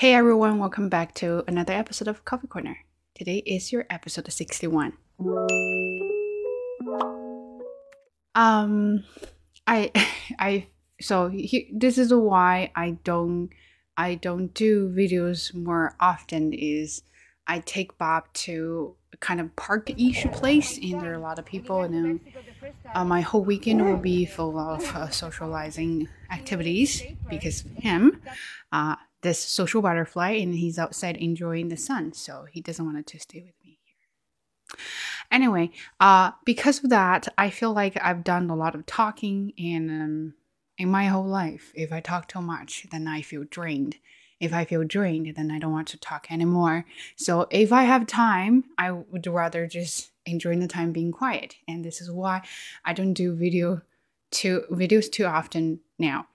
Hey everyone, welcome back to another episode of Coffee Corner. Today is your episode 61. Um I I so he, this is why I don't I don't do videos more often is I take Bob to kind of park ish place and there are a lot of people and then uh, my whole weekend will be full of uh, socializing activities because him uh, this social butterfly and he's outside enjoying the sun. So he doesn't want to stay with me here. Anyway uh, because of that i feel like i've done a lot of talking and um, in my whole life if i talk too much then i feel drained. If i feel drained then i don't want to talk anymore. So if i have time i would rather just enjoy the time being quiet. And this is why i don't do video too videos too often now.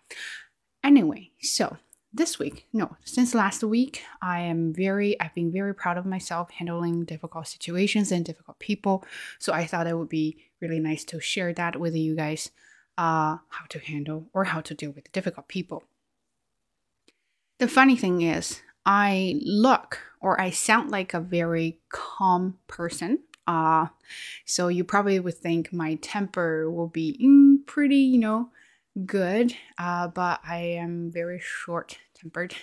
Anyway so this week, no, since last week, I am very, I've been very proud of myself handling difficult situations and difficult people. So I thought it would be really nice to share that with you guys, uh, how to handle or how to deal with difficult people. The funny thing is, I look or I sound like a very calm person. Uh, so you probably would think my temper will be mm, pretty, you know, good, uh, but I am very short tempered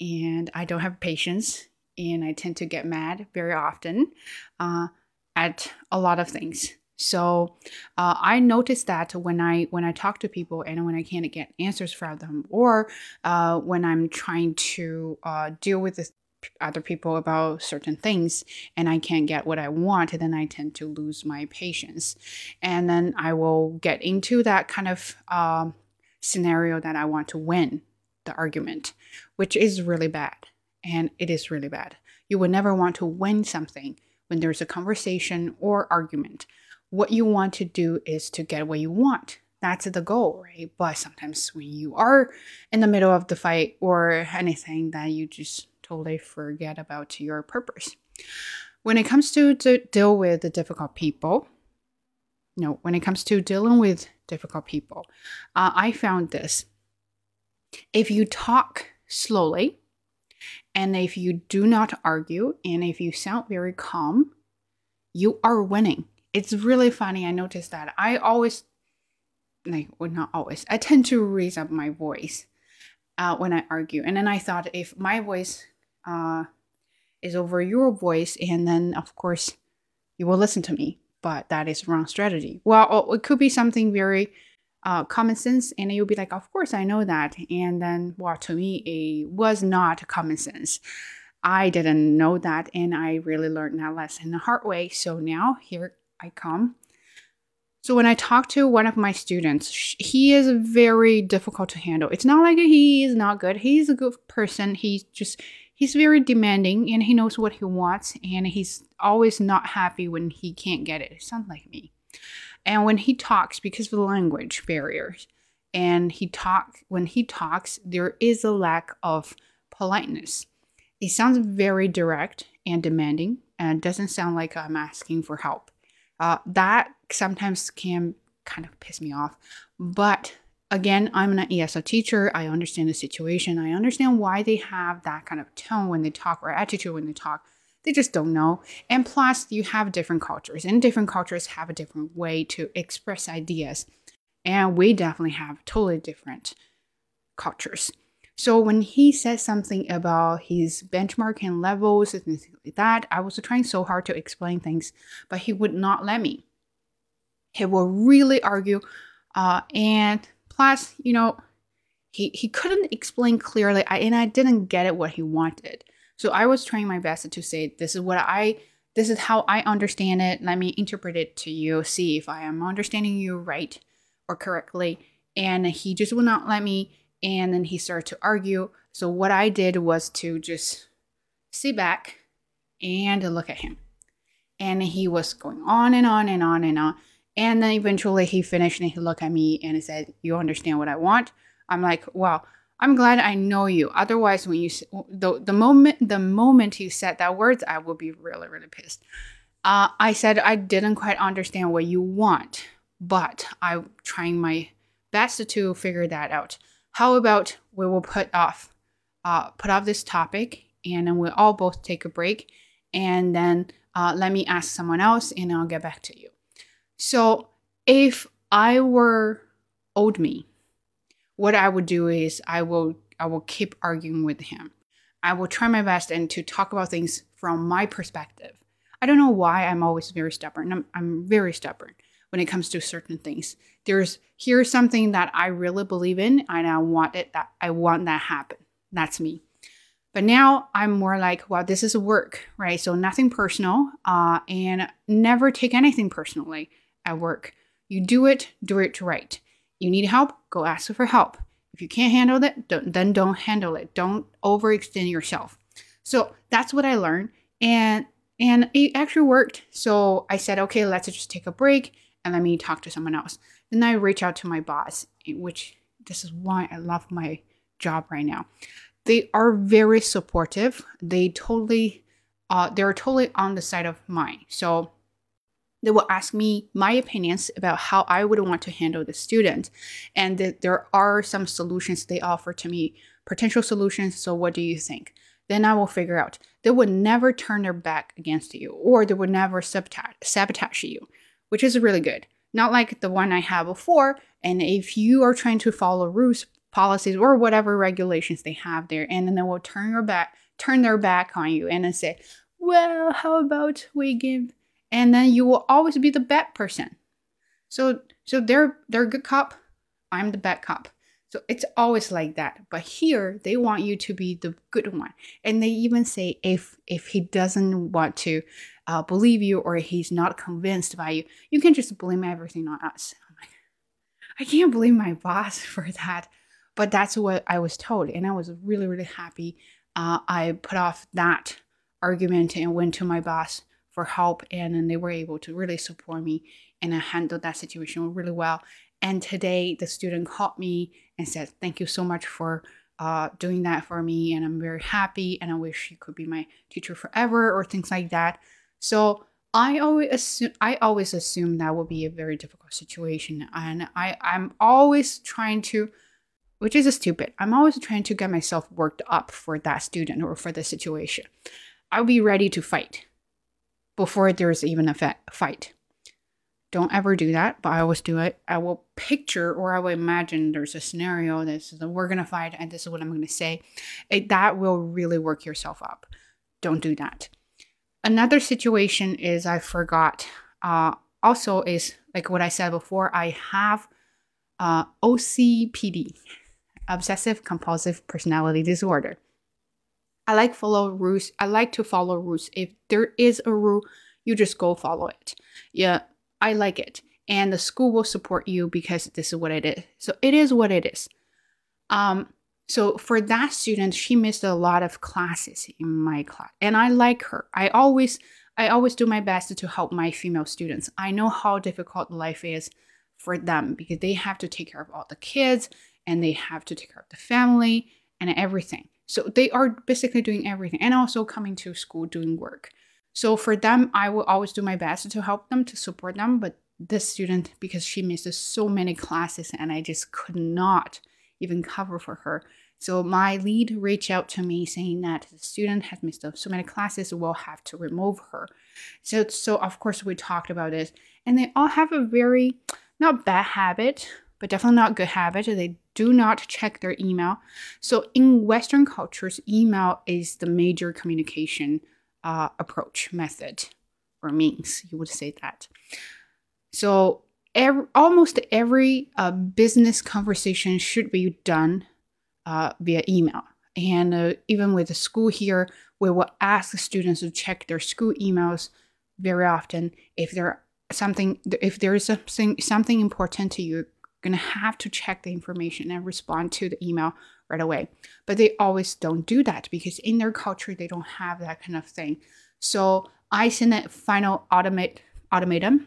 and I don't have patience and I tend to get mad very often uh, at a lot of things. So uh, I noticed that when I when I talk to people and when I can't get answers from them, or uh, when I'm trying to uh, deal with this other people about certain things and I can't get what I want, then I tend to lose my patience. And then I will get into that kind of uh, scenario that I want to win the argument, which is really bad. And it is really bad. You would never want to win something when there's a conversation or argument. What you want to do is to get what you want. That's the goal, right? But sometimes when you are in the middle of the fight or anything, that you just totally forget about your purpose. When it comes to, to deal with the difficult people, no, when it comes to dealing with difficult people, uh, I found this. If you talk slowly, and if you do not argue, and if you sound very calm, you are winning. It's really funny. I noticed that. I always, like, well, not always, I tend to raise up my voice uh, when I argue. And then I thought if my voice uh, is over your voice, and then of course you will listen to me. But that is wrong strategy. Well, it could be something very uh, common sense, and you'll be like, of course I know that. And then, well, to me, it was not common sense. I didn't know that, and I really learned that lesson the hard way. So now here I come. So when I talk to one of my students, he is very difficult to handle. It's not like he is not good. He's a good person. He's just he's very demanding and he knows what he wants and he's always not happy when he can't get it. It sounds like me. And when he talks, because of the language barriers, and he talk when he talks, there is a lack of politeness. It sounds very direct and demanding, and doesn't sound like I'm asking for help. Uh, that sometimes can kind of piss me off, but again, I'm an ESL teacher. I understand the situation. I understand why they have that kind of tone when they talk or attitude when they talk. They just don't know. And plus, you have different cultures, and different cultures have a different way to express ideas. And we definitely have totally different cultures. So when he said something about his benchmarking levels and things like that, I was trying so hard to explain things, but he would not let me. He will really argue, uh, and Plus, you know, he, he couldn't explain clearly, I, and I didn't get it what he wanted. So I was trying my best to say, this is what I, this is how I understand it. Let me interpret it to you, see if I am understanding you right or correctly. And he just would not let me. And then he started to argue. So what I did was to just sit back and look at him. And he was going on and on and on and on. And then eventually he finished and he looked at me and he said, You understand what I want? I'm like, Well, I'm glad I know you. Otherwise, when you the, the moment the moment you said that words, I will be really really pissed. Uh, I said I didn't quite understand what you want, but I'm trying my best to figure that out. How about we will put off uh, put off this topic and then we'll all both take a break and then uh, let me ask someone else and I'll get back to you. So if I were old me, what I would do is I will I will keep arguing with him. I will try my best and to talk about things from my perspective. I don't know why I'm always very stubborn. I'm, I'm very stubborn when it comes to certain things. There's here's something that I really believe in and I want it that I want that happen. That's me. But now I'm more like, well, this is work, right? So nothing personal, uh, and never take anything personally at work. You do it, do it right. You need help, go ask for help. If you can't handle it, don't, then don't handle it. Don't overextend yourself. So that's what I learned, and and it actually worked. So I said, okay, let's just take a break and let me talk to someone else. Then I reach out to my boss, which this is why I love my job right now. They are very supportive. They totally, uh, they're totally on the side of mine. So they will ask me my opinions about how I would want to handle the student, and that there are some solutions they offer to me, potential solutions. So what do you think? Then I will figure out. They would never turn their back against you, or they would never sabotage, sabotage you, which is really good. Not like the one I had before. And if you are trying to follow rules, policies or whatever regulations they have there and then they will turn your back turn their back on you and then say well how about we give and then you will always be the bad person. So so they're they're a good cop. I'm the bad cop. So it's always like that. But here they want you to be the good one. And they even say if if he doesn't want to uh, believe you or he's not convinced by you you can just blame everything on us. Like, i can't blame my boss for that. But that's what I was told. And I was really, really happy. Uh, I put off that argument and went to my boss for help. And then they were able to really support me. And I handled that situation really well. And today, the student called me and said, Thank you so much for uh, doing that for me. And I'm very happy. And I wish you could be my teacher forever, or things like that. So, I always assume I always assume that will be a very difficult situation, and I I'm always trying to which is stupid. I'm always trying to get myself worked up for that student or for the situation. I'll be ready to fight before there's even a fight. Don't ever do that, but I always do it. I will picture or I will imagine there's a scenario that we're gonna fight and this is what I'm gonna say. It, that will really work yourself up. Don't do that. Another situation is I forgot. Uh, also, is like what I said before. I have uh, OCPD obsessive compulsive personality disorder. I like follow rules. I like to follow rules. If there is a rule, you just go follow it. Yeah, I like it. And the school will support you because this is what it is. So it is what it is. Um, so for that student, she missed a lot of classes in my class. And I like her. I always I always do my best to help my female students. I know how difficult life is for them because they have to take care of all the kids and they have to take care of the family and everything. So they are basically doing everything and also coming to school doing work. So for them, I will always do my best to help them, to support them. But this student, because she misses so many classes and I just could not even cover for her. So my lead reached out to me saying that the student has missed so many classes, we'll have to remove her. So so of course we talked about this. And they all have a very not bad habit, but definitely not good habit. They do not check their email. So in Western cultures, email is the major communication uh, approach method or means. You would say that. So every, almost every uh, business conversation should be done uh, via email. And uh, even with the school here, we will ask the students to check their school emails very often. If there something, if there is something something important to you, going to have to check the information and respond to the email right away. But they always don't do that because in their culture, they don't have that kind of thing. So I sent a final automate automatum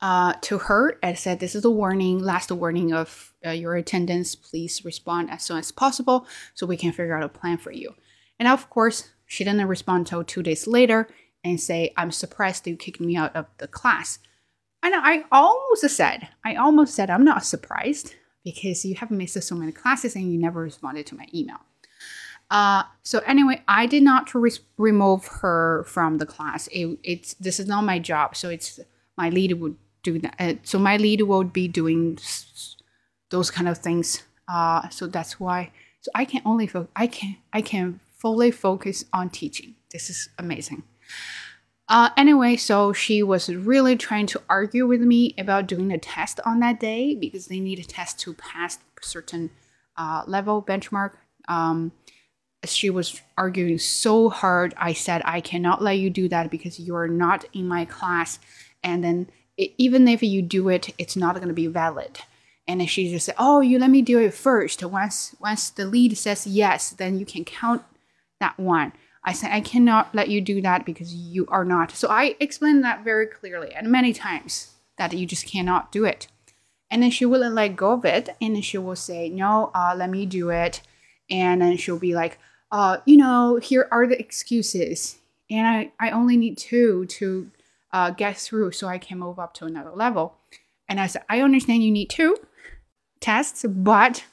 uh, to her and said, This is a warning, last warning of uh, your attendance. Please respond as soon as possible so we can figure out a plan for you. And of course, she didn't respond until two days later and say, I'm surprised you kicked me out of the class. And I almost said, I almost said, I'm not surprised because you have missed so many classes and you never responded to my email. Uh, so anyway, I did not re- remove her from the class. It, it's this is not my job, so it's my lead would do that. Uh, so my lead would be doing those kind of things. Uh, so that's why. So I can only fo- I can I can fully focus on teaching. This is amazing. Uh, anyway, so she was really trying to argue with me about doing a test on that day because they need a test to pass certain uh, level benchmark. Um, she was arguing so hard. I said, I cannot let you do that because you're not in my class. And then, it, even if you do it, it's not going to be valid. And then she just said, Oh, you let me do it first. Once, once the lead says yes, then you can count that one. I said, I cannot let you do that because you are not. So I explained that very clearly and many times that you just cannot do it. And then she wouldn't let go of it. And then she will say, No, uh, let me do it. And then she'll be like, uh, You know, here are the excuses. And I, I only need two to uh, get through so I can move up to another level. And I said, I understand you need two tests, but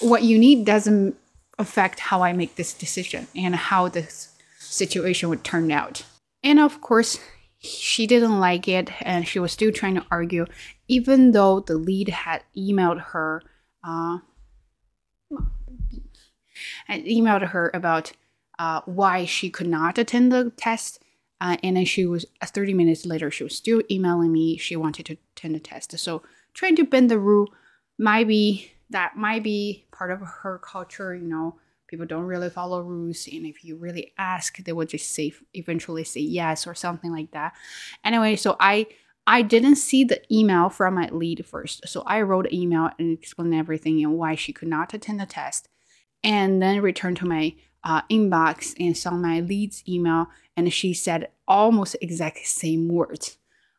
what you need doesn't affect how I make this decision and how this situation would turn out. And of course, she didn't like it and she was still trying to argue, even though the lead had emailed her, uh, had emailed her about uh, why she could not attend the test. Uh, and then she was uh, 30 minutes later, she was still emailing me. She wanted to attend the test. So trying to bend the rule might be that might be part of her culture, you know. People don't really follow rules, and if you really ask, they will just say eventually say yes or something like that. Anyway, so I I didn't see the email from my lead first, so I wrote an email and explained everything and why she could not attend the test, and then returned to my uh, inbox and saw my lead's email, and she said almost exact same words.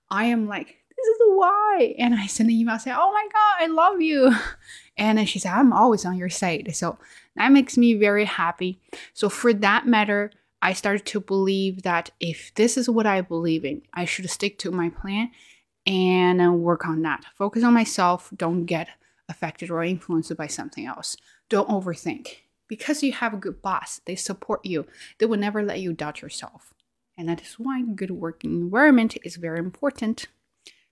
I am like, this is why. And I sent an email saying, oh my God, I love you. And she said, I'm always on your side. So that makes me very happy. So for that matter, I started to believe that if this is what I believe in, I should stick to my plan and uh, work on that. Focus on myself. Don't get affected or influenced by something else. Don't overthink. Because you have a good boss, they support you. They will never let you doubt yourself. And that is why good working environment is very important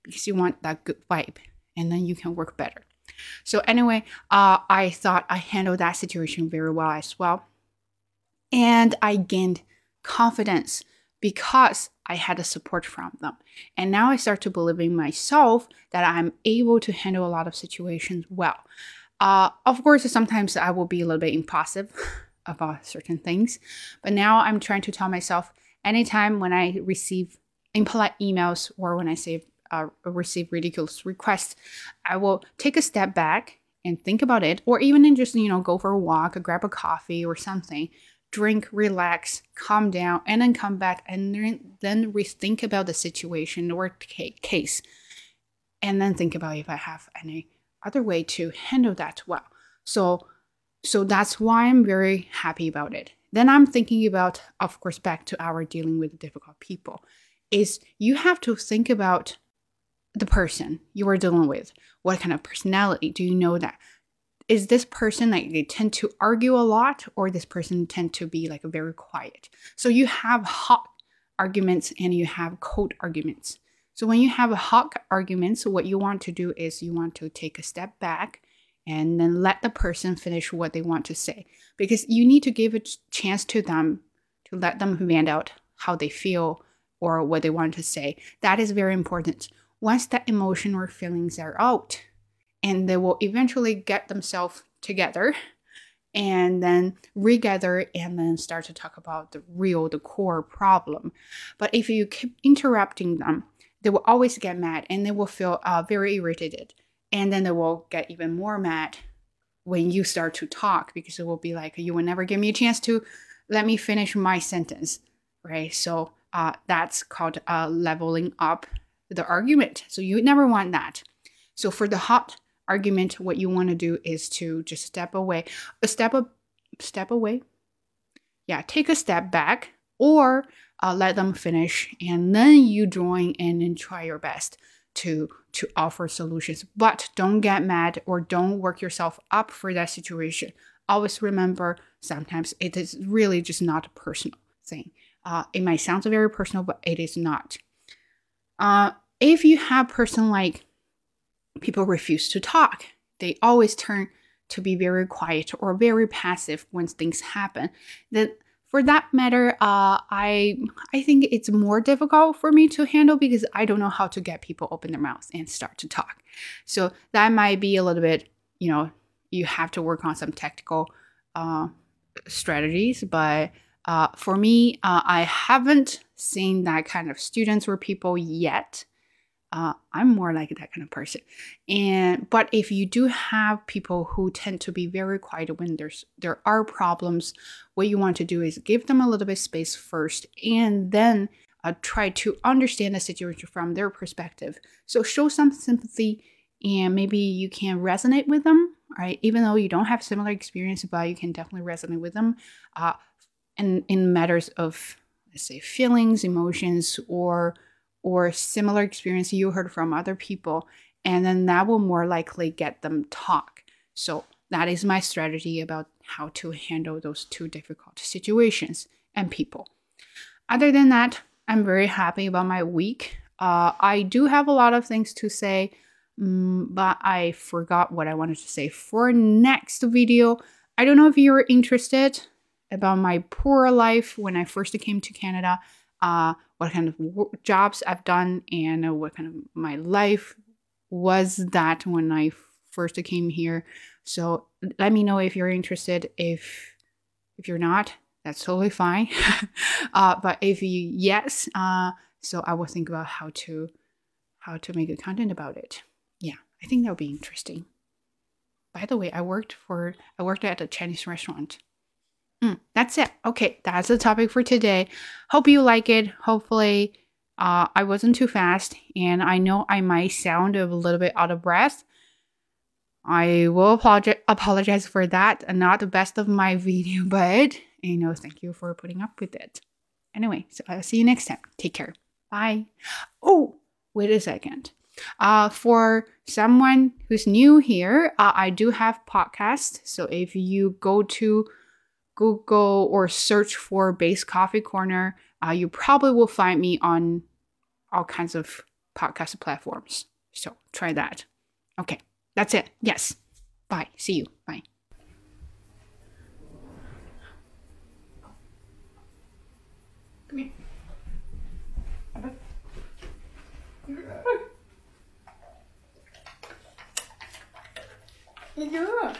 because you want that good vibe and then you can work better. So anyway, uh, I thought I handled that situation very well as well. And I gained confidence because I had the support from them. And now I start to believe in myself that I'm able to handle a lot of situations well. Uh, of course, sometimes I will be a little bit impulsive about certain things, but now I'm trying to tell myself anytime when I receive impolite emails or when I say uh, receive ridiculous requests, I will take a step back and think about it, or even just you know go for a walk, or grab a coffee or something, drink, relax, calm down, and then come back and then then rethink about the situation or case, and then think about if I have any other way to handle that well. So so that's why I'm very happy about it. Then I'm thinking about, of course, back to our dealing with difficult people, is you have to think about the person you are dealing with. What kind of personality do you know that? Is this person like they tend to argue a lot, or this person tend to be like very quiet? So you have hot arguments and you have cold arguments. So when you have a hot arguments, what you want to do is you want to take a step back and then let the person finish what they want to say because you need to give a chance to them to let them vent out how they feel or what they want to say. That is very important. Once that emotion or feelings are out and they will eventually get themselves together and then regather and then start to talk about the real the core problem. But if you keep interrupting them they will always get mad and they will feel uh, very irritated. And then they will get even more mad when you start to talk because it will be like you will never give me a chance to let me finish my sentence right? So uh, that's called uh, leveling up the argument. So you never want that. So for the hot argument, what you want to do is to just step away, a step a step away. Yeah, take a step back or uh, let them finish, and then you join in and try your best to to offer solutions. But don't get mad or don't work yourself up for that situation. always remember sometimes it is really just not a personal thing. Uh, it might sound very personal, but it is not. Uh, if you have person like people refuse to talk, they always turn to be very quiet or very passive when things happen. Then for that matter, uh, I I think it's more difficult for me to handle because I don't know how to get people open their mouths and start to talk. So that might be a little bit, you know, you have to work on some technical uh, strategies. But uh, for me, uh, I haven't seen that kind of students or people yet. Uh, I'm more like that kind of person. And but if you do have people who tend to be very quiet when there's there are problems, what you want to do is give them a little bit space first, and then uh, try to understand the situation from their perspective. So show some sympathy, and maybe you can resonate with them, right? Even though you don't have similar experience, but you can definitely resonate with them. Uh, and in matters of let's say feelings, emotions, or or similar experience you heard from other people and then that will more likely get them talk. So that is my strategy about how to handle those two difficult situations and people. Other than that i'm very happy about my week. Uh, i do have a lot of things to say um, but i forgot what i wanted to say for next video. I don't know if you're interested about my poor life when i first came to canada uh, what kind of jobs I've done and uh, what kind of my life was that when I first came here. So let me know if you're interested. If if you're not, that's totally fine. uh, but if you yes, uh, so I will think about how to how to make a content about it. Yeah, I think that would be interesting. By the way, I worked for I worked at a Chinese restaurant Mm, that's it. Okay, that's the topic for today. Hope you like it. Hopefully, uh, I wasn't too fast, and I know I might sound a little bit out of breath. I will apologize apologize for that. Not the best of my video, but you know, thank you for putting up with it. Anyway, so I'll see you next time. Take care. Bye. Oh, wait a second. Uh, for someone who's new here, uh, I do have podcasts. So if you go to Google or search for Base Coffee Corner, uh, you probably will find me on all kinds of podcast platforms. So try that. Okay, that's it. Yes. Bye. See you. Bye. Come here. Here.